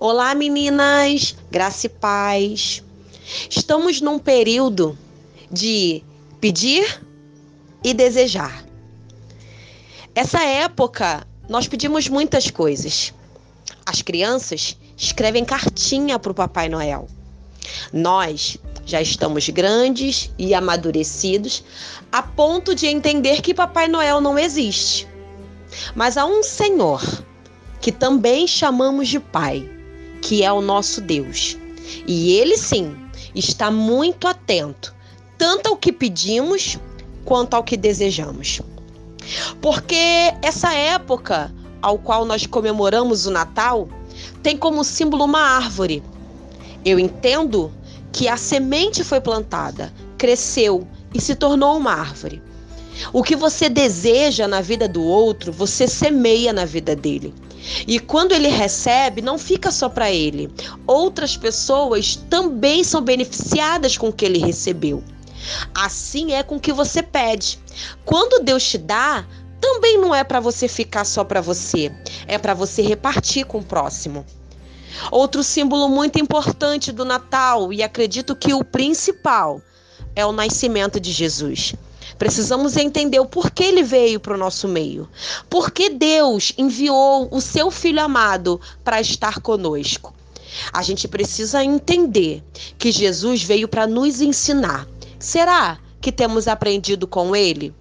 Olá, meninas, graça e paz. Estamos num período de pedir e desejar. Essa época, nós pedimos muitas coisas. As crianças escrevem cartinha para o Papai Noel. Nós já estamos grandes e amadurecidos a ponto de entender que Papai Noel não existe. Mas há um Senhor que também chamamos de Pai que é o nosso Deus. E ele sim está muito atento, tanto ao que pedimos quanto ao que desejamos. Porque essa época ao qual nós comemoramos o Natal tem como símbolo uma árvore. Eu entendo que a semente foi plantada, cresceu e se tornou uma árvore. O que você deseja na vida do outro, você semeia na vida dele. E quando ele recebe, não fica só para ele. Outras pessoas também são beneficiadas com o que ele recebeu. Assim é com o que você pede. Quando Deus te dá, também não é para você ficar só para você, é para você repartir com o próximo. Outro símbolo muito importante do Natal, e acredito que o principal, é o nascimento de Jesus. Precisamos entender o porquê ele veio para o nosso meio. Por que Deus enviou o seu filho amado para estar conosco? A gente precisa entender que Jesus veio para nos ensinar. Será que temos aprendido com ele?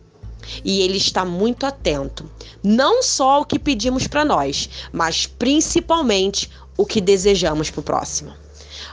E ele está muito atento, não só ao que pedimos para nós, mas principalmente o que desejamos para o próximo.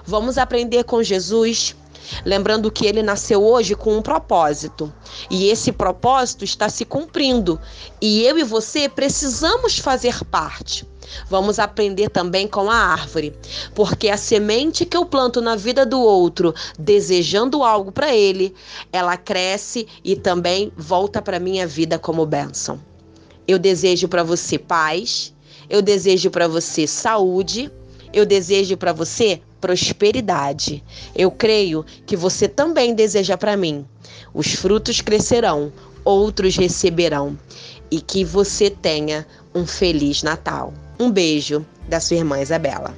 Vamos aprender com Jesus Lembrando que ele nasceu hoje com um propósito. E esse propósito está se cumprindo. E eu e você precisamos fazer parte. Vamos aprender também com a árvore, porque a semente que eu planto na vida do outro, desejando algo para ele, ela cresce e também volta para minha vida como bênção. Eu desejo para você paz, eu desejo para você saúde, eu desejo para você prosperidade. Eu creio que você também deseja para mim. Os frutos crescerão, outros receberão e que você tenha um feliz Natal. Um beijo da sua irmã Isabela.